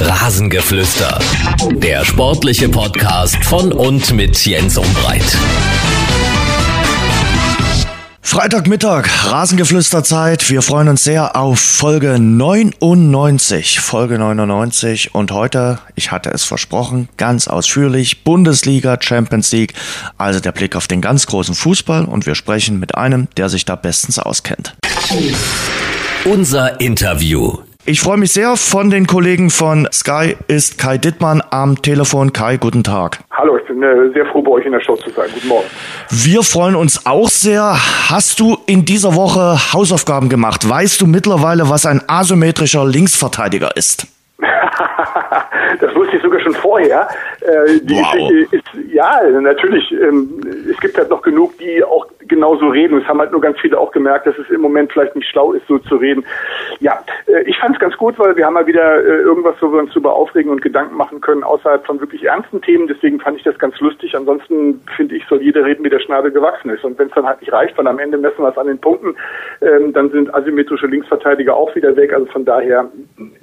Rasengeflüster. Der sportliche Podcast von und mit Jens Umbreit. Freitagmittag, Rasengeflüsterzeit. Wir freuen uns sehr auf Folge 99. Folge 99. Und heute, ich hatte es versprochen, ganz ausführlich Bundesliga, Champions League. Also der Blick auf den ganz großen Fußball. Und wir sprechen mit einem, der sich da bestens auskennt. Unser Interview. Ich freue mich sehr von den Kollegen von Sky ist Kai Dittmann am Telefon. Kai, guten Tag. Hallo, ich bin äh, sehr froh, bei euch in der Show zu sein. Guten Morgen. Wir freuen uns auch sehr. Hast du in dieser Woche Hausaufgaben gemacht? Weißt du mittlerweile, was ein asymmetrischer Linksverteidiger ist? das wusste ich sogar schon vorher. Äh, Wow. Ist, ja, natürlich, ähm, es gibt halt noch genug, die auch genauso reden. Es haben halt nur ganz viele auch gemerkt, dass es im Moment vielleicht nicht schlau ist, so zu reden. Ja, äh, ich fand es ganz gut, weil wir haben mal wieder äh, irgendwas, wo wir uns darüber aufregen und Gedanken machen können, außerhalb von wirklich ernsten Themen. Deswegen fand ich das ganz lustig. Ansonsten finde ich, soll jeder reden, wie der Schnabel gewachsen ist. Und wenn es dann halt nicht reicht, weil am Ende messen wir es an den Punkten, ähm, dann sind asymmetrische Linksverteidiger auch wieder weg. Also von daher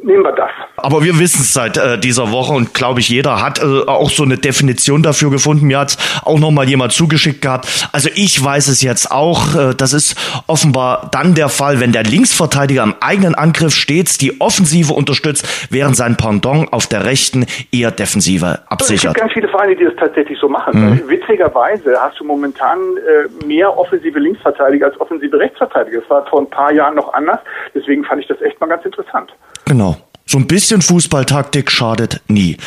nehmen wir das. Aber wir wissen es seit äh, dieser Woche und glaube ich, jeder hat äh, auch so eine Definition dafür gefunden. Mir hat auch noch mal jemand zugeschickt gehabt. Also ich weiß es jetzt auch. Äh, das ist offenbar dann der Fall, wenn der Linksverteidiger im eigenen Angriff stets die Offensive unterstützt, während sein Pendant auf der rechten eher Defensive Es absichert. gibt ganz viele Vereine, die das tatsächlich so machen. Witzigerweise hast du momentan äh, mehr offensive Linksverteidiger als offensive Rechtsverteidiger. Das war vor ein paar Jahren noch anders. Deswegen fand ich das echt mal ganz interessant. Genau. So ein bisschen Fußballtaktik schadet nie.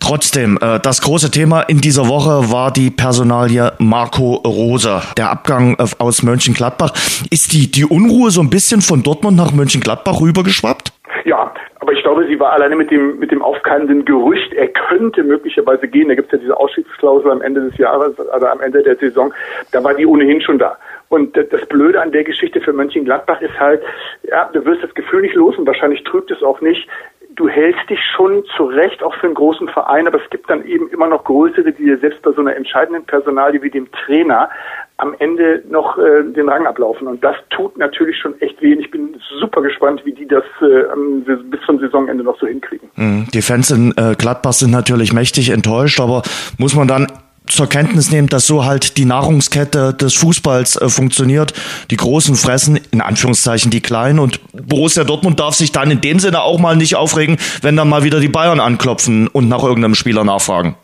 Trotzdem, äh, das große Thema in dieser Woche war die Personalie Marco Rose. Der Abgang äh, aus Mönchengladbach. Ist die, die Unruhe so ein bisschen von Dortmund nach Mönchengladbach rübergeschwappt? Ja, aber ich glaube, sie war alleine mit dem mit dem aufkeimenden Gerücht, er könnte möglicherweise gehen. Da gibt es ja diese Ausstiegsklausel am Ende des Jahres, also am Ende der Saison. Da war die ohnehin schon da. Und das Blöde an der Geschichte für Mönchengladbach ist halt, ja, du wirst das Gefühl nicht los und wahrscheinlich trügt es auch nicht. Du hältst dich schon zurecht, auch für einen großen Verein, aber es gibt dann eben immer noch größere, die dir selbst bei so einer entscheidenden Personalie wie dem Trainer am Ende noch äh, den Rang ablaufen. Und das tut natürlich schon echt weh. Und Ich bin super gespannt, wie die das äh, bis zum Saisonende noch so hinkriegen. Mhm. Die Fans in äh, Gladbach sind natürlich mächtig enttäuscht, aber muss man dann zur Kenntnis nehmen, dass so halt die Nahrungskette des Fußballs äh, funktioniert. Die Großen fressen, in Anführungszeichen, die Kleinen und Borussia Dortmund darf sich dann in dem Sinne auch mal nicht aufregen, wenn dann mal wieder die Bayern anklopfen und nach irgendeinem Spieler nachfragen.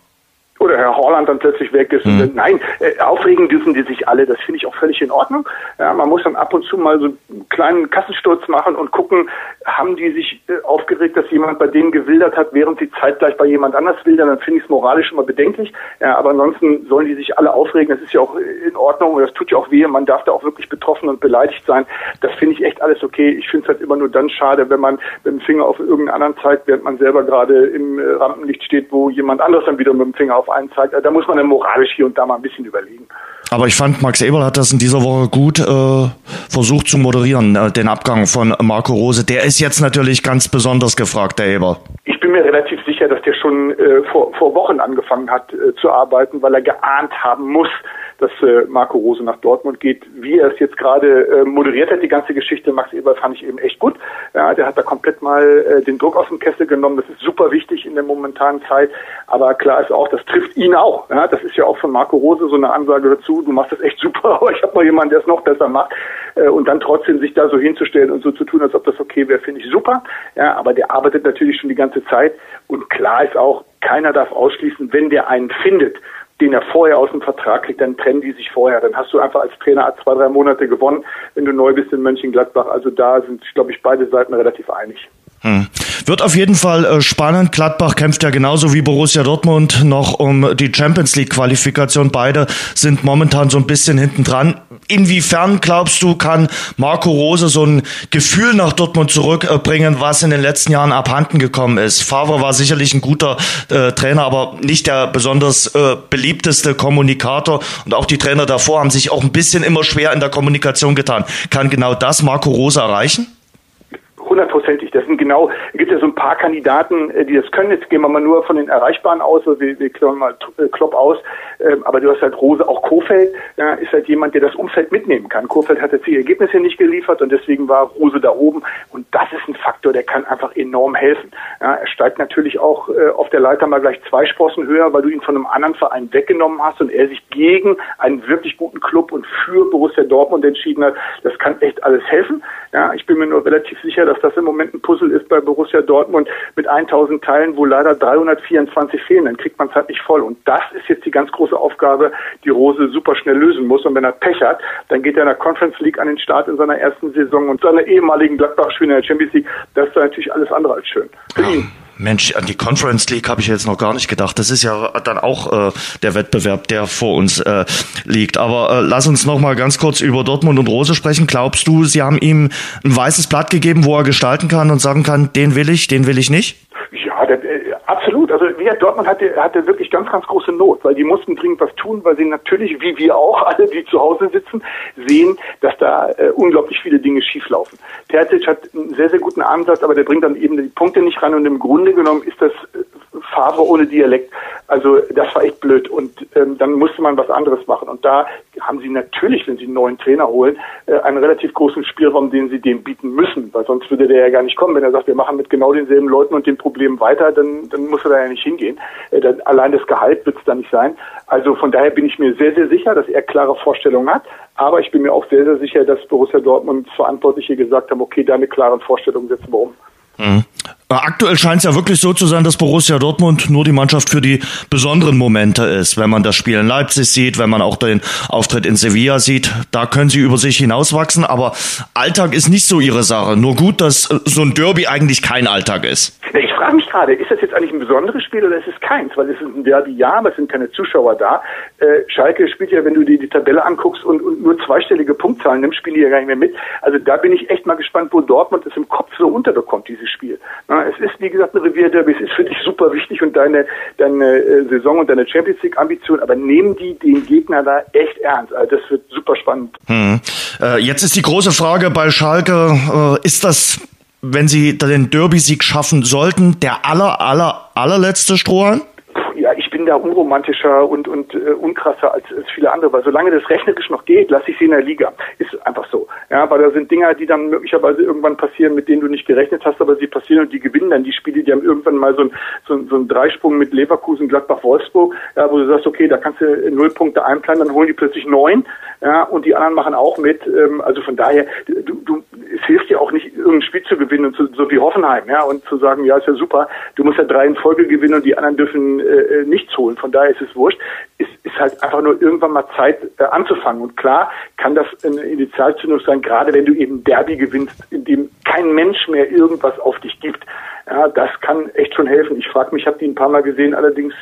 Oder Herr Horland dann plötzlich weg ist. Und, nein, äh, aufregen dürfen die sich alle. Das finde ich auch völlig in Ordnung. Ja, man muss dann ab und zu mal so einen kleinen Kassensturz machen und gucken, haben die sich äh, aufgeregt, dass jemand bei denen gewildert hat, während sie zeitgleich bei jemand anders wildern. Dann finde ich es moralisch immer bedenklich. Ja, aber ansonsten sollen die sich alle aufregen. Das ist ja auch äh, in Ordnung und das tut ja auch weh. Man darf da auch wirklich betroffen und beleidigt sein. Das finde ich echt alles okay. Ich finde es halt immer nur dann schade, wenn man mit dem Finger auf irgendeinen anderen zeigt, während man selber gerade im äh, Rampenlicht steht, wo jemand anderes dann wieder mit dem Finger auf einen zeigt. Also Da muss man dann moralisch hier und da mal ein bisschen überlegen. Aber ich fand, Max Eberl hat das in dieser Woche gut äh, versucht zu moderieren, äh, den Abgang von Marco Rose. Der ist jetzt natürlich ganz besonders gefragt, der Eberl. Ich bin mir relativ sicher, dass der schon äh, vor, vor Wochen angefangen hat äh, zu arbeiten, weil er geahnt haben muss, dass äh, Marco Rose nach Dortmund geht. Wie er es jetzt gerade äh, moderiert hat, die ganze Geschichte, Max Eberl fand ich eben echt gut. Ja, der hat da komplett mal äh, den Druck aus dem Kessel genommen. Das ist super wichtig in der momentanen Zeit. Aber klar ist auch, das trifft ihn auch. Ja, das ist ja auch von Marco Rose so eine Ansage dazu. Du machst das echt super, aber ich habe mal jemanden, der es noch besser macht. Äh, und dann trotzdem sich da so hinzustellen und so zu tun, als ob das okay wäre, finde ich super. Ja, aber der arbeitet natürlich schon die ganze Zeit. Und klar ist auch, keiner darf ausschließen, wenn der einen findet, den er vorher aus dem Vertrag kriegt, dann trennen die sich vorher. Dann hast du einfach als Trainer zwei, drei Monate gewonnen, wenn du neu bist in Mönchengladbach. Also da sind, glaube ich, beide Seiten relativ einig. Hm. Wird auf jeden Fall äh, spannend. Gladbach kämpft ja genauso wie Borussia Dortmund noch um die Champions League Qualifikation. Beide sind momentan so ein bisschen hinten dran. Inwiefern glaubst du, kann Marco Rose so ein Gefühl nach Dortmund zurückbringen, was in den letzten Jahren abhanden gekommen ist? Favre war sicherlich ein guter äh, Trainer, aber nicht der besonders äh, beliebteste Kommunikator. Und auch die Trainer davor haben sich auch ein bisschen immer schwer in der Kommunikation getan. Kann genau das Marco Rose erreichen? Hundertprozentig. Das sind genau, es gibt ja so ein paar Kandidaten, äh, die das können. Jetzt gehen wir mal nur von den Erreichbaren aus, also wir, wir klauen mal äh, Klopp aus. Ähm, aber du hast halt Rose, auch Kofeld ja, ist halt jemand, der das Umfeld mitnehmen kann. Kofeld hat jetzt die Ergebnisse nicht geliefert und deswegen war Rose da oben. Und das ist ein Faktor, der kann einfach enorm helfen. Ja, er steigt natürlich auch äh, auf der Leiter mal gleich zwei Sprossen höher, weil du ihn von einem anderen Verein weggenommen hast und er sich gegen einen wirklich guten Club und für Borussia Dortmund entschieden hat. Das kann echt alles helfen. Ja, ich bin mir nur relativ sicher, dass das im Moment ein Puzzle ist bei Borussia Dortmund mit 1000 Teilen, wo leider 324 fehlen. Dann kriegt man es halt nicht voll. Und das ist jetzt die ganz große Aufgabe, die Rose super schnell lösen muss. Und wenn er Pech hat, dann geht er in der Conference League an den Start in seiner ersten Saison und seiner ehemaligen Gladbach-Spiele in der Champions League. Das ist natürlich alles andere als schön. Für ihn. Mensch, an die Conference League habe ich jetzt noch gar nicht gedacht. Das ist ja dann auch äh, der Wettbewerb, der vor uns äh, liegt. Aber äh, lass uns noch mal ganz kurz über Dortmund und Rose sprechen. Glaubst du, sie haben ihm ein weißes Blatt gegeben, wo er gestalten kann und sagen kann, den will ich, den will ich nicht? Ja, der, äh, absolut. Also wie Dortmund hatte, hatte wirklich ganz, ganz große Not, weil die mussten dringend was tun, weil sie natürlich, wie wir auch alle, die zu Hause sitzen, sehen, dass da äh, unglaublich viele Dinge schieflaufen. Terzic hat einen sehr, sehr guten Ansatz, aber der bringt dann eben die Punkte nicht ran und im Grunde genommen ist das äh, Favre ohne Dialekt. Also das war echt blöd und ähm, dann musste man was anderes machen. Und da haben sie natürlich, wenn sie einen neuen Trainer holen, äh, einen relativ großen Spielraum, den sie dem bieten müssen, weil sonst würde der ja gar nicht kommen. Wenn er sagt, wir machen mit genau denselben Leuten und den Problemen weiter, dann, dann muss er da ja nicht hingehen. Äh, dann, allein das Gehalt wird es da nicht sein. Also von daher bin ich mir sehr, sehr sicher, dass er klare Vorstellungen hat. Aber ich bin mir auch sehr, sehr sicher, dass Borussia Dortmund Verantwortliche gesagt haben, okay, deine klaren Vorstellungen setzen wir um. Mhm. Aktuell scheint es ja wirklich so zu sein, dass Borussia Dortmund nur die Mannschaft für die besonderen Momente ist. Wenn man das Spiel in Leipzig sieht, wenn man auch den Auftritt in Sevilla sieht, da können sie über sich hinauswachsen. Aber Alltag ist nicht so ihre Sache. Nur gut, dass so ein Derby eigentlich kein Alltag ist. Ich frage mich gerade, ist das jetzt eigentlich ein besonderes Spiel oder ist es keins? Weil es ist ein Derby, ja, aber es sind keine Zuschauer da. Äh, Schalke spielt ja, wenn du dir die Tabelle anguckst und, und nur zweistellige Punktzahlen nimmst, spielen die ja gar nicht mehr mit. Also da bin ich echt mal gespannt, wo Dortmund es im Kopf so unterbekommt, dieses Spiel. Na, es ist, wie gesagt, ein Revierderby, es ist für dich super wichtig und deine, deine äh, Saison und deine Champions League Ambition, aber nehmen die den Gegner da echt ernst. Also das wird super spannend. Hm. Äh, jetzt ist die große Frage bei Schalke, äh, ist das wenn sie den Derby-Sieg schaffen sollten, der aller, aller, allerletzte Strohhalm? Da unromantischer und, und äh, unkrasser als, als viele andere, weil solange das rechnerisch noch geht, lasse ich sie in der Liga. Ist einfach so. Ja, weil da sind Dinger, die dann möglicherweise irgendwann passieren, mit denen du nicht gerechnet hast, aber sie passieren und die gewinnen dann die Spiele, die haben irgendwann mal so ein, so so ein Dreisprung mit Leverkusen, Gladbach, Wolfsburg, ja, wo du sagst, okay, da kannst du null Punkte einplanen, dann holen die plötzlich neun, ja, und die anderen machen auch mit. Ähm, also von daher, du, du, es hilft dir auch nicht, irgendein Spiel zu gewinnen, und zu, so wie Hoffenheim, ja, und zu sagen, ja, ist ja super, du musst ja drei in Folge gewinnen und die anderen dürfen äh, äh nichts holen. Von daher ist es wurscht. Es ist halt einfach nur irgendwann mal Zeit äh, anzufangen. Und klar kann das eine Initialzündung sein, gerade wenn du eben Derby gewinnst, in dem kein Mensch mehr irgendwas auf dich gibt. Ja, das kann echt schon helfen. Ich frage mich, ich habe die ein paar Mal gesehen, allerdings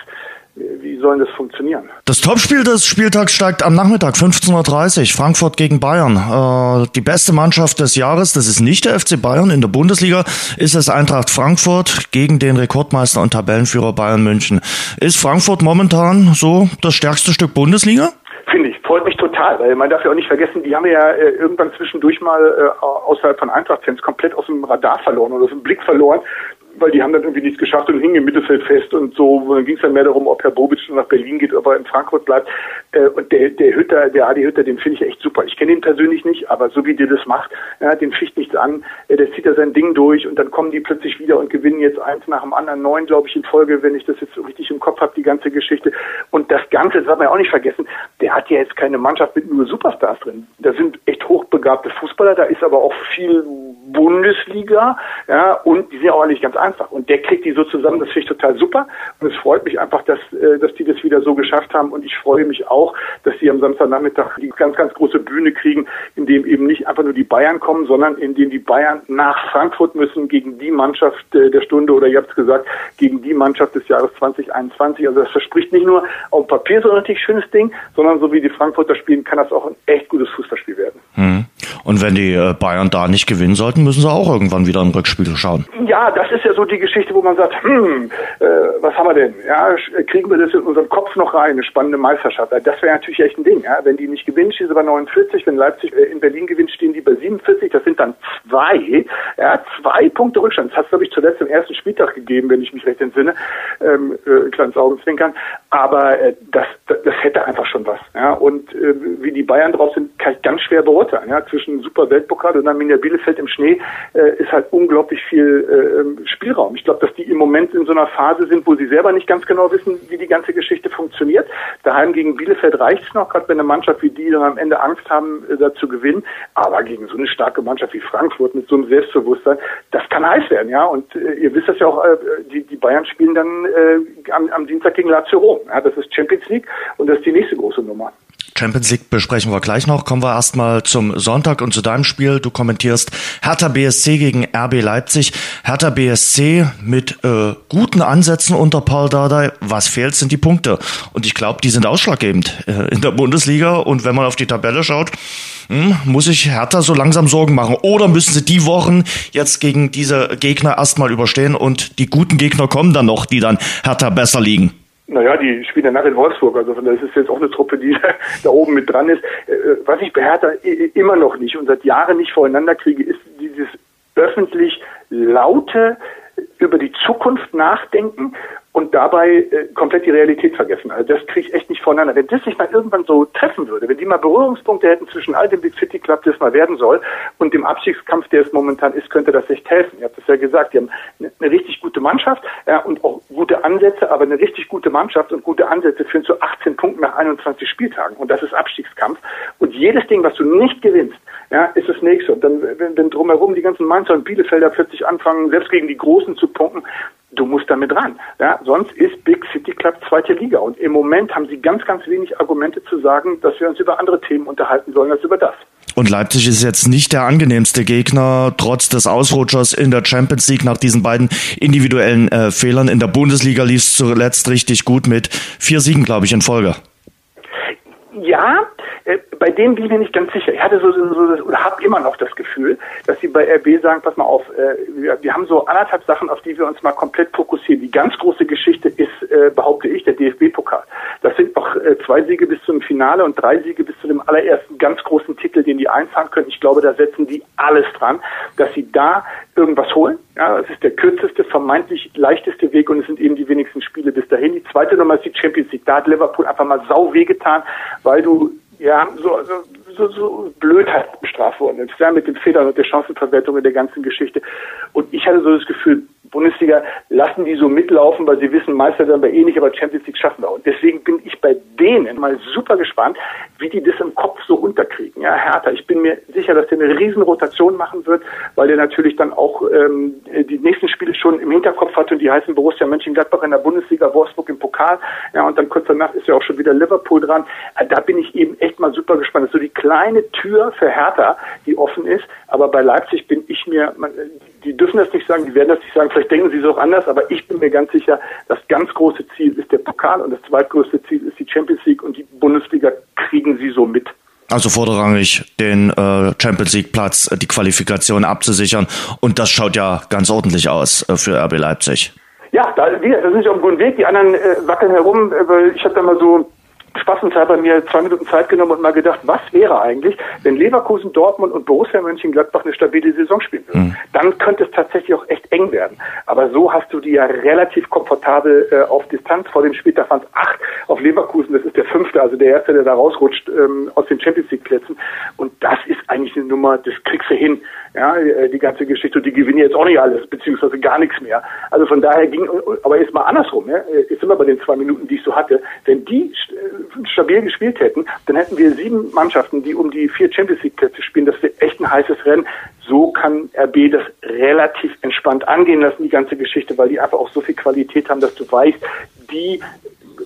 wie soll das funktionieren? Das Topspiel des Spieltags steigt am Nachmittag 15.30 Uhr, Frankfurt gegen Bayern. Äh, die beste Mannschaft des Jahres, das ist nicht der FC Bayern in der Bundesliga, ist es Eintracht Frankfurt gegen den Rekordmeister und Tabellenführer Bayern München. Ist Frankfurt momentan so das stärkste Stück Bundesliga? Finde ich, freut mich total, weil man darf ja auch nicht vergessen, die haben ja äh, irgendwann zwischendurch mal äh, außerhalb von Eintracht-Fans komplett aus dem Radar verloren oder aus dem Blick verloren weil die haben dann irgendwie nichts geschafft und hingen im Mittelfeld fest und so. Dann ging es dann mehr darum, ob Herr Bobic nach Berlin geht, ob er in Frankfurt bleibt. Äh, und der, der Hütter, der Adi Hütter, den finde ich echt super. Ich kenne ihn persönlich nicht, aber so wie der das macht, ja, den ficht nichts an. Äh, der zieht da sein Ding durch und dann kommen die plötzlich wieder und gewinnen jetzt eins nach dem anderen, neun, glaube ich, in Folge, wenn ich das jetzt so richtig im Kopf habe, die ganze Geschichte. Und das Ganze, das darf man ja auch nicht vergessen, der hat ja jetzt keine Mannschaft mit nur Superstars drin. Da sind echt hochbegabte Fußballer, da ist aber auch viel Bundesliga, ja, und die sind ja auch nicht ganz einfach. Und der kriegt die so zusammen, das finde ich total super. Und es freut mich einfach, dass, äh, dass die das wieder so geschafft haben. Und ich freue mich auch, dass sie am Samstagnachmittag die ganz, ganz große Bühne kriegen, in dem eben nicht einfach nur die Bayern kommen, sondern in dem die Bayern nach Frankfurt müssen gegen die Mannschaft äh, der Stunde oder ihr habt es gesagt, gegen die Mannschaft des Jahres 2021. Also das verspricht nicht nur auf dem Papier so ein richtig schönes Ding, sondern so wie die Frankfurter spielen, kann das auch ein echt gutes Fußballspiel werden. Hm. Und wenn die äh, Bayern da nicht gewinnen sollten, müssen sie auch irgendwann wieder ein Rückspiel schauen. Ja, das ist ja so die Geschichte, wo man sagt, hm, äh, was haben wir denn? Ja, kriegen wir das in unseren Kopf noch rein, eine spannende Meisterschaft? Das wäre natürlich echt ein Ding. Ja? Wenn die nicht gewinnen, stehen sie bei 49. Wenn Leipzig äh, in Berlin gewinnt, stehen die bei 47. Das sind dann zwei, ja, zwei Punkte Rückstand. Das hat es, glaube ich, zuletzt im ersten Spieltag gegeben, wenn ich mich recht entsinne. Ähm, äh, kleines Augenzwinkern. Aber äh, das, das, das hätte einfach schon was. Ja? Und äh, wie die Bayern drauf sind, kann ich ganz schwer beurteilen. Ja? Zwischen Super Weltpokal und Arminia Bielefeld im Schnee äh, ist halt unglaublich viel äh, Spielraum. Ich glaube, dass die im Moment in so einer Phase sind, wo sie selber nicht ganz genau wissen, wie die ganze Geschichte funktioniert. Daheim gegen Bielefeld reicht es noch, gerade wenn eine Mannschaft wie die dann am Ende Angst haben, äh, da zu gewinnen. Aber gegen so eine starke Mannschaft wie Frankfurt mit so einem Selbstbewusstsein, das kann heiß werden, ja. Und äh, ihr wisst das ja auch, äh, die, die Bayern spielen dann äh, am, am Dienstag gegen Lazio Rom. Ja, das ist Champions League und das ist die nächste große Nummer. Champions League besprechen wir gleich noch. Kommen wir erstmal zum Sonntag und zu deinem Spiel. Du kommentierst Hertha BSC gegen RB Leipzig. Hertha BSC mit äh, guten Ansätzen unter Paul Dardai. Was fehlt, sind die Punkte. Und ich glaube, die sind ausschlaggebend äh, in der Bundesliga. Und wenn man auf die Tabelle schaut, hm, muss ich Hertha so langsam Sorgen machen. Oder müssen sie die Wochen jetzt gegen diese Gegner erstmal überstehen und die guten Gegner kommen dann noch, die dann Hertha besser liegen? Naja, die spielen danach in Wolfsburg, also das ist jetzt auch eine Truppe, die da oben mit dran ist. Äh, was ich bei Hertha immer noch nicht und seit Jahren nicht voreinander kriege, ist dieses öffentlich laute über die Zukunft nachdenken und dabei äh, komplett die Realität vergessen. Also das kriege ich echt nicht voneinander. Wenn das sich mal irgendwann so treffen würde, wenn die mal Berührungspunkte hätten zwischen all dem Big City Club, das mal werden soll, und dem Abstiegskampf, der es momentan ist, könnte das echt helfen. Ihr habt es ja gesagt, die haben eine, eine richtig gute Mannschaft ja, und auch gute Ansätze, aber eine richtig gute Mannschaft und gute Ansätze führen zu 18 Punkten nach 21 Spieltagen. Und das ist Abstiegskampf. Und jedes Ding, was du nicht gewinnst, ja, ist das nächste. Und dann, wenn, wenn drumherum die ganzen Mainzer und Bielefelder plötzlich anfangen, selbst gegen die Großen zu punkten, du musst damit ran. Ja, sonst ist Big City Club zweite Liga. Und im Moment haben sie ganz, ganz wenig Argumente zu sagen, dass wir uns über andere Themen unterhalten sollen als über das. Und Leipzig ist jetzt nicht der angenehmste Gegner, trotz des Ausrutschers in der Champions League nach diesen beiden individuellen äh, Fehlern. In der Bundesliga lief es zuletzt richtig gut mit vier Siegen, glaube ich, in Folge. Ja, bei denen bin ich mir nicht ganz sicher. Ich hatte so, so, so oder habe immer noch das Gefühl, dass sie bei RB sagen, pass mal auf, äh, wir, wir, haben so anderthalb Sachen, auf die wir uns mal komplett fokussieren. Die ganz große Geschichte ist, äh, behaupte ich, der DFB-Pokal. Das sind noch äh, zwei Siege bis zum Finale und drei Siege bis zu dem allerersten ganz großen Titel, den die einfahren können. Ich glaube, da setzen die alles dran, dass sie da irgendwas holen. Ja, das ist der kürzeste, vermeintlich leichteste Weg und es sind eben die wenigsten Spiele bis dahin. Die zweite Nummer ist die Champions League. Da hat Liverpool einfach mal sau wehgetan, weil du ja, so, so, so, so Blödheit bestraft worden ist, ja, mit den Fehlern und der Chancenverwertung in der ganzen Geschichte. Und ich hatte so das Gefühl, Bundesliga lassen die so mitlaufen, weil sie wissen, Meister werden wir eh nicht, aber Champions League schaffen wir. Und deswegen bin ich bei denen mal super gespannt, wie die das im Kopf so unterkriegen. Ja, Hertha, ich bin mir sicher, dass der eine Riesenrotation machen wird, weil der natürlich dann auch ähm, die nächsten Spiele schon im Hinterkopf hat und die heißen Borussia Mönchengladbach in der Bundesliga, Wolfsburg im Pokal. Ja, und dann kurz danach ist ja auch schon wieder Liverpool dran. Äh, da bin ich eben echt mal super gespannt. Das ist so die kleine Tür für Hertha, die offen ist. Aber bei Leipzig bin ich mir, die dürfen das nicht sagen, die werden das nicht sagen, vielleicht denken sie es auch anders, aber ich bin mir ganz sicher, das ganz große Ziel ist der Pokal und das zweitgrößte Ziel ist die Champions League und die Bundesliga kriegen sie so mit. Also vorderrangig den äh, Champions League Platz, äh, die Qualifikation abzusichern und das schaut ja ganz ordentlich aus äh, für RB Leipzig. Ja, da, da sind sie auf einem guten Weg, die anderen äh, wackeln herum, äh, weil ich habe da mal so spaßenshalber mir zwei Minuten Zeit genommen und mal gedacht, was wäre eigentlich, wenn Leverkusen, Dortmund und Borussia Mönchengladbach eine stabile Saison spielen würden. Mhm. Dann könnte es tatsächlich auch echt eng werden. Aber so hast du die ja relativ komfortabel äh, auf Distanz. Vor dem Spieltag waren es acht auf Leverkusen. Das ist der fünfte, also der erste, der da rausrutscht ähm, aus den Champions League Plätzen. Und das ist eigentlich eine Nummer, das kriegst du hin. Ja, äh, die ganze Geschichte. Und die gewinnen jetzt auch nicht alles, beziehungsweise gar nichts mehr. Also von daher ging, aber jetzt mal andersrum. Ja? Jetzt sind wir bei den zwei Minuten, die ich so hatte. Wenn die stabil gespielt hätten, dann hätten wir sieben Mannschaften, die um die vier Champions League Plätze spielen. Das wäre echt ein heißes Rennen. So kann RB das relativ entspannt angehen lassen, die ganze Geschichte, weil die einfach auch so viel Qualität haben, dass du weißt, die,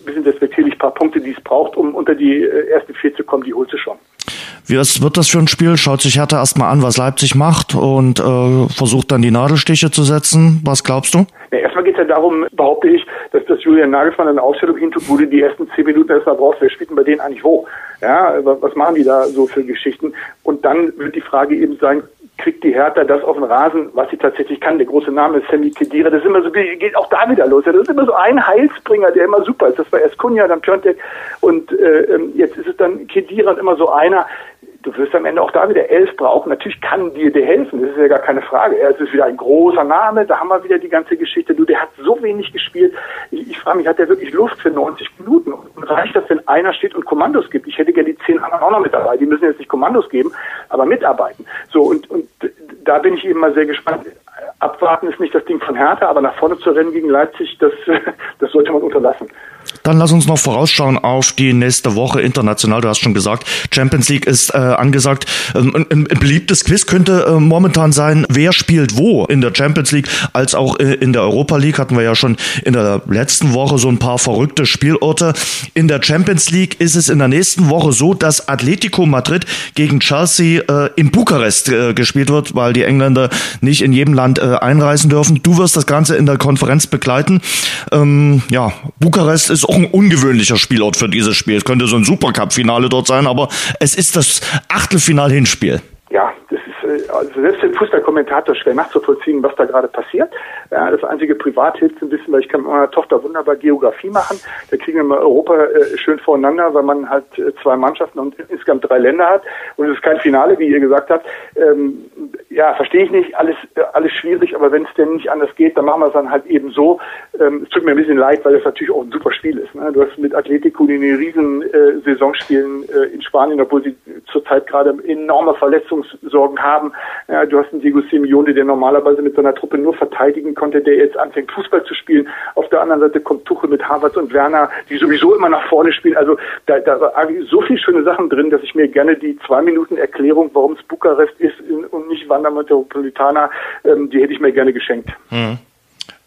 wir sind respektierlich paar Punkte, die es braucht, um unter die äh, ersten vier zu kommen, die holst du schon. Wie ist, wird das für ein Spiel? Schaut sich Hertha erstmal an, was Leipzig macht und äh, versucht dann die Nadelstiche zu setzen. Was glaubst du? Ja, erstmal geht es ja darum, behaupte ich, dass das Julian Nagelsmann eine Ausstellung hintut, wo du die ersten zehn Minuten erstmal brauchst. Wer spielt denn bei denen eigentlich wo? Ja, was machen die da so für Geschichten? Und dann wird die Frage eben sein, kriegt die Hertha das auf den Rasen, was sie tatsächlich kann. Der große Name ist Sammy Kedira. Das ist immer so, geht auch da wieder los. Das ist immer so ein Heilsbringer, der immer super ist. Das war erst Kunja, dann Piontek und äh, ähm, jetzt ist es dann Kedira und immer so einer, du wirst am Ende auch da wieder elf brauchen. Natürlich kann dir der helfen, das ist ja gar keine Frage. Er ist wieder ein großer Name, da haben wir wieder die ganze Geschichte. Du, der hat so wenig gespielt. Ich, ich frage mich, hat der wirklich Lust für 90 Minuten? Und reicht das, wenn einer steht und Kommandos gibt? Ich hätte gerne die zehn anderen auch noch mit dabei. Die müssen jetzt nicht Kommandos geben, aber mitarbeiten. So, und, und da bin ich eben mal sehr gespannt. Abwarten ist nicht das Ding von Hertha, aber nach vorne zu rennen gegen Leipzig, das, das sollte man unterlassen. Dann lass uns noch vorausschauen auf die nächste Woche international. Du hast schon gesagt, Champions League ist äh, angesagt. Ähm, ein, ein, beliebtes Quiz könnte äh, momentan sein, wer spielt wo in der Champions League als auch äh, in der Europa League. Hatten wir ja schon in der letzten Woche so ein paar verrückte Spielorte. In der Champions League ist es in der nächsten Woche so, dass Atletico Madrid gegen Chelsea äh, in Bukarest äh, gespielt wird, weil die Engländer nicht in jedem Land äh, einreisen dürfen. Du wirst das Ganze in der Konferenz begleiten. Ähm, ja, Bukarest ist ein ungewöhnlicher Spielort für dieses Spiel. Es könnte so ein Supercup-Finale dort sein, aber es ist das Achtelfinal-Hinspiel. Ja, das ist äh, also den Fußballkommentator schwer nachzuvollziehen, was da gerade passiert. Ja, das einzige Privat hilft ein bisschen, weil ich kann mit meiner Tochter wunderbar Geografie machen. Da kriegen wir mal Europa äh, schön voreinander, weil man halt äh, zwei Mannschaften und insgesamt drei Länder hat. Und es ist kein Finale, wie ihr gesagt habt. Ähm, ja, verstehe ich nicht, alles, äh, alles schwierig, aber wenn es denn nicht anders geht, dann machen wir es dann halt eben so. Ähm, es tut mir ein bisschen leid, weil es natürlich auch ein super Spiel ist. Ne? Du hast mit Atletico, die riesen äh, Saison spielen äh, in Spanien, obwohl sie zurzeit gerade enorme Verletzungssorgen haben. Ja, du hast einen Diego Simeone, der normalerweise mit seiner Truppe nur verteidigen konnte, der jetzt anfängt Fußball zu spielen. Auf der anderen Seite kommt Tuchel mit Havertz und Werner, die sowieso immer nach vorne spielen. Also da, da war so viele schöne Sachen drin, dass ich mir gerne die zwei Minuten Erklärung, warum es Bukarest ist und nicht Wanda Metropolitana, ähm, die hätte ich mir gerne geschenkt. Hm.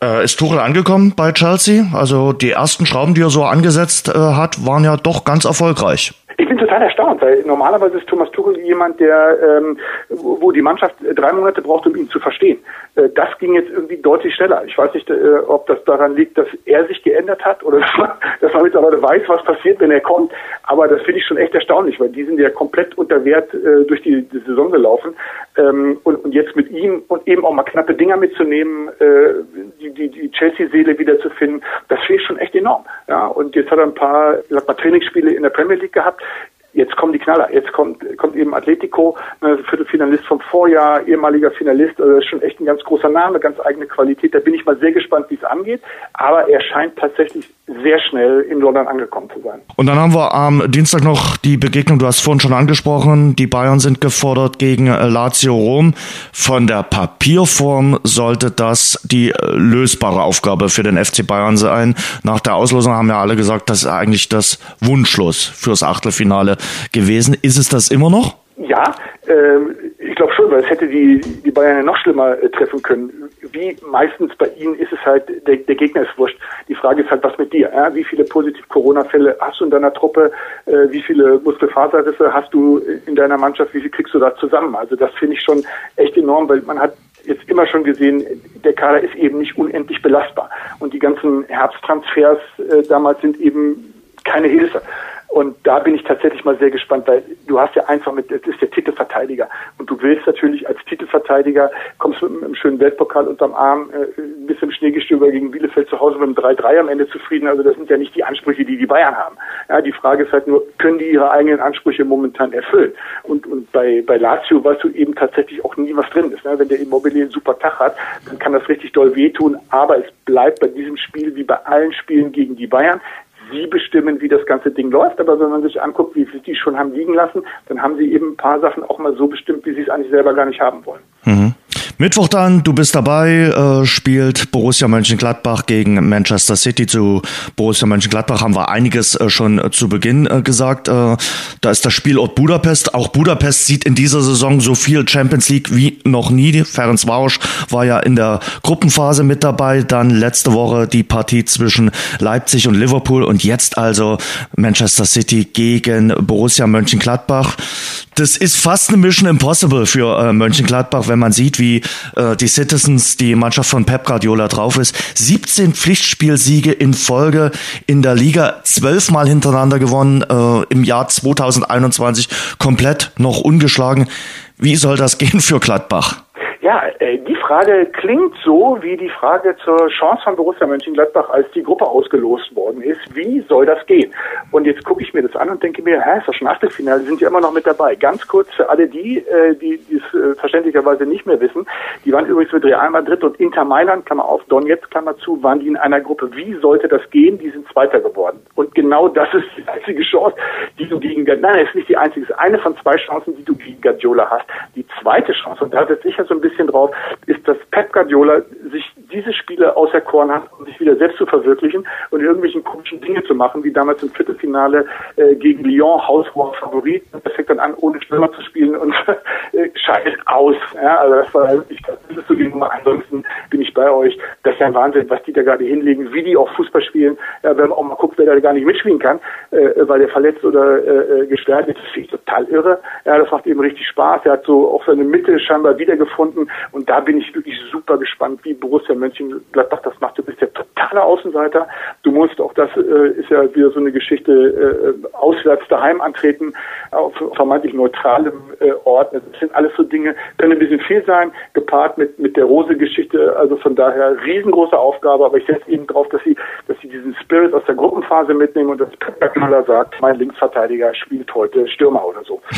Äh, ist Tuchel angekommen bei Chelsea? Also die ersten Schrauben, die er so angesetzt äh, hat, waren ja doch ganz erfolgreich. Ich bin total erstaunt, weil normalerweise ist Thomas Tuchel jemand, der, ähm, wo die Mannschaft drei Monate braucht, um ihn zu verstehen. Äh, das ging jetzt irgendwie deutlich schneller. Ich weiß nicht, äh, ob das daran liegt, dass er sich geändert hat oder dass man, dass man mittlerweile weiß, was passiert, wenn er kommt. Aber das finde ich schon echt erstaunlich, weil die sind ja komplett unter Wert äh, durch die, die Saison gelaufen. Ähm, und, und jetzt mit ihm und eben auch mal knappe Dinger mitzunehmen, äh, die, die, die Chelsea-Seele wiederzufinden, das fehlt schon echt enorm. Ja, und jetzt hat er ein paar, sag mal, Trainingsspiele in der Premier League gehabt jetzt kommen die Knaller. Jetzt kommt, kommt eben Atletico, ne, Viertelfinalist vom Vorjahr, ehemaliger Finalist. Also das ist schon echt ein ganz großer Name, ganz eigene Qualität. Da bin ich mal sehr gespannt, wie es angeht. Aber er scheint tatsächlich sehr schnell in London angekommen zu sein. Und dann haben wir am Dienstag noch die Begegnung, du hast vorhin schon angesprochen, die Bayern sind gefordert gegen äh, Lazio Rom. Von der Papierform sollte das die äh, lösbare Aufgabe für den FC Bayern sein. Nach der Auslosung haben ja alle gesagt, das ist eigentlich das Wunschlos fürs Achtelfinale gewesen. Ist es das immer noch? Ja, äh, ich glaube schon, weil es hätte die, die Bayern ja noch schlimmer äh, treffen können. Wie meistens bei ihnen ist es halt, der, der Gegner ist wurscht. Die Frage ist halt, was mit dir? Ja? Wie viele positiv Corona-Fälle hast du in deiner Truppe? Äh, wie viele Muskelfaserrisse hast du in deiner Mannschaft? Wie viel kriegst du da zusammen? Also das finde ich schon echt enorm, weil man hat jetzt immer schon gesehen, der Kader ist eben nicht unendlich belastbar. Und die ganzen Herbsttransfers äh, damals sind eben keine Hilfe. Und da bin ich tatsächlich mal sehr gespannt, weil du hast ja einfach mit, das ist der Titelverteidiger. Und du willst natürlich als Titelverteidiger, kommst mit einem schönen Weltpokal unterm Arm, äh, ein bisschen Schneegestöber gegen Bielefeld zu Hause mit einem 3-3 am Ende zufrieden. Also das sind ja nicht die Ansprüche, die die Bayern haben. Ja, die Frage ist halt nur, können die ihre eigenen Ansprüche momentan erfüllen? Und, und bei, bei Lazio weißt du eben tatsächlich auch nie, was drin ist. Ne? Wenn der Immobilie einen super Tag hat, dann kann das richtig doll wehtun. Aber es bleibt bei diesem Spiel wie bei allen Spielen gegen die Bayern sie bestimmen, wie das ganze Ding läuft. Aber wenn man sich anguckt, wie viel die schon haben liegen lassen, dann haben sie eben ein paar Sachen auch mal so bestimmt, wie sie es eigentlich selber gar nicht haben wollen. Mhm. Mittwoch dann, du bist dabei, äh, spielt Borussia Mönchengladbach gegen Manchester City. Zu Borussia Mönchengladbach haben wir einiges äh, schon äh, zu Beginn äh, gesagt. Äh, da ist das Spielort Budapest. Auch Budapest sieht in dieser Saison so viel Champions League wie noch nie. Ferenc Varosch war ja in der Gruppenphase mit dabei. Dann letzte Woche die Partie zwischen Leipzig und Liverpool und jetzt also Manchester City gegen Borussia Mönchengladbach. Das ist fast eine Mission Impossible für äh, Mönchengladbach, wenn man sieht, wie äh, die Citizens, die Mannschaft von Pep Guardiola drauf ist. 17 Pflichtspielsiege in Folge in der Liga, zwölfmal hintereinander gewonnen, äh, im Jahr 2021 komplett noch ungeschlagen. Wie soll das gehen für Gladbach? Ja, äh, die Frage klingt so wie die Frage zur Chance von Borussia Mönchengladbach, als die Gruppe ausgelost worden ist. Wie soll das gehen? Und jetzt gucke ich mir das an und denke mir, hä, ist das schon Achtelfinale, sind ja immer noch mit dabei. Ganz kurz für alle die, äh, die es äh, verständlicherweise nicht mehr wissen, die waren übrigens mit Real Madrid und Inter Mailand, Klammer auf, Donetsk, Klammer zu, waren die in einer Gruppe. Wie sollte das gehen? Die sind Zweiter geworden. Und genau das ist die einzige Chance, die du gegen, nein, ist nicht die einzige, ist eine von zwei Chancen, die du gegen Guardiola hast. Die zweite Chance, und da setze ich ja so ein bisschen drauf, ist, dass Pep Guardiola sich diese Spiele auserkoren hat, um sich wieder selbst zu verwirklichen und irgendwelchen komischen Dinge zu machen, wie damals im Viertelfinale äh, gegen Lyon, haushoher Favorit. Das fängt dann an, ohne Stürmer zu spielen und äh, scheidet aus. Ja, also das war, ich glaube, das ist so Nummer. Ansonsten bin ich bei euch. Das ist ja ein Wahnsinn, was die da gerade hinlegen, wie die auch Fußball spielen. Ja, wenn man auch mal guckt, wer da gar nicht mitspielen kann, äh, weil der verletzt oder äh, äh gesperrt ist, das finde ich total irre. Ja, das macht eben richtig Spaß. Er hat so auch seine Mitte scheinbar wiedergefunden und da bin ich wirklich super gespannt, wie Borussia Mönchengladbach das macht. Du bist ja totaler Außenseiter. Du musst auch das äh, ist ja wieder so eine Geschichte äh, auswärts daheim antreten auf vermeintlich neutralem äh, Ort. Das sind alles so Dinge, können ein bisschen viel sein, gepaart mit mit der Rose-Geschichte. Also von daher riesengroße Aufgabe. Aber ich setze eben drauf, dass sie dass sie diesen Spirit aus der Gruppenphase mitnehmen und dass Pep Knaller sagt, mein Linksverteidiger spielt heute Stürmer oder so.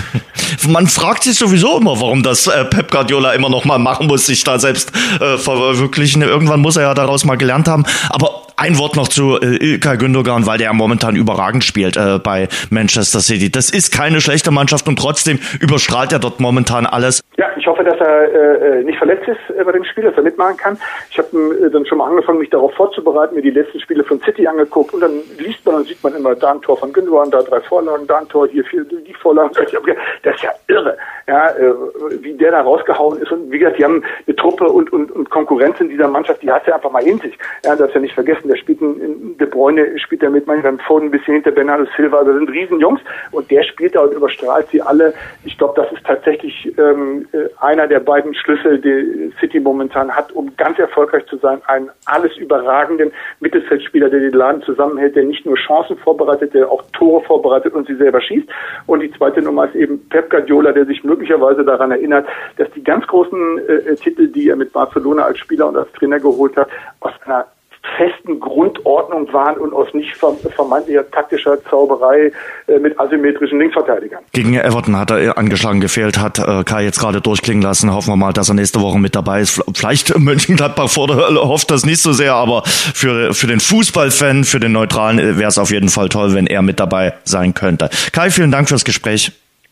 Man fragt sich sowieso immer, warum das äh, Pep Guardiola immer noch mal machen muss, sich da selbst äh, verwirklichen. Irgendwann muss er ja daraus mal gelernt haben. Aber ein Wort noch zu äh, Ilkay Gündogan, weil der ja momentan überragend spielt äh, bei Manchester City. Das ist keine schlechte Mannschaft und trotzdem überstrahlt er dort momentan alles. Ja, hoffe, dass er äh, nicht verletzt ist äh, bei dem Spiel, dass er mitmachen kann. Ich habe äh, dann schon mal angefangen, mich darauf vorzubereiten, mir die letzten Spiele von City angeguckt und dann liest man und sieht man immer da ein Tor von Gündogan, da drei Vorlagen, da ein Tor, hier vier, die Vorlagen. Das ist ja irre, ja, äh, wie der da rausgehauen ist. Und wie gesagt, die haben eine Truppe und, und, und Konkurrenz in dieser Mannschaft, die hat ja einfach mal in sich. Ja, das ja nicht vergessen der spielt ein, De Bruyne spielt er mit, manchmal Foden ein bisschen hinter Bernardo Silva, also sind Riesenjungs und der spielt da und überstrahlt sie alle. Ich glaube, das ist tatsächlich ähm, äh, einer der beiden Schlüssel, die City momentan hat, um ganz erfolgreich zu sein. Einen alles überragenden Mittelfeldspieler, der den Laden zusammenhält, der nicht nur Chancen vorbereitet, der auch Tore vorbereitet und sie selber schießt. Und die zweite Nummer ist eben Pep Guardiola, der sich möglicherweise daran erinnert, dass die ganz großen äh, Titel, die er mit Barcelona als Spieler und als Trainer geholt hat, aus einer festen Grundordnung waren und aus nicht vermeintlicher taktischer Zauberei äh, mit asymmetrischen Linksverteidigern. Gegen Everton hat er angeschlagen gefehlt, hat äh, Kai jetzt gerade durchklingen lassen. Hoffen wir mal, dass er nächste Woche mit dabei ist. Vielleicht Mönchengladbach hofft das nicht so sehr, aber für, für den Fußballfan, für den Neutralen äh, wäre es auf jeden Fall toll, wenn er mit dabei sein könnte. Kai, vielen Dank fürs Gespräch.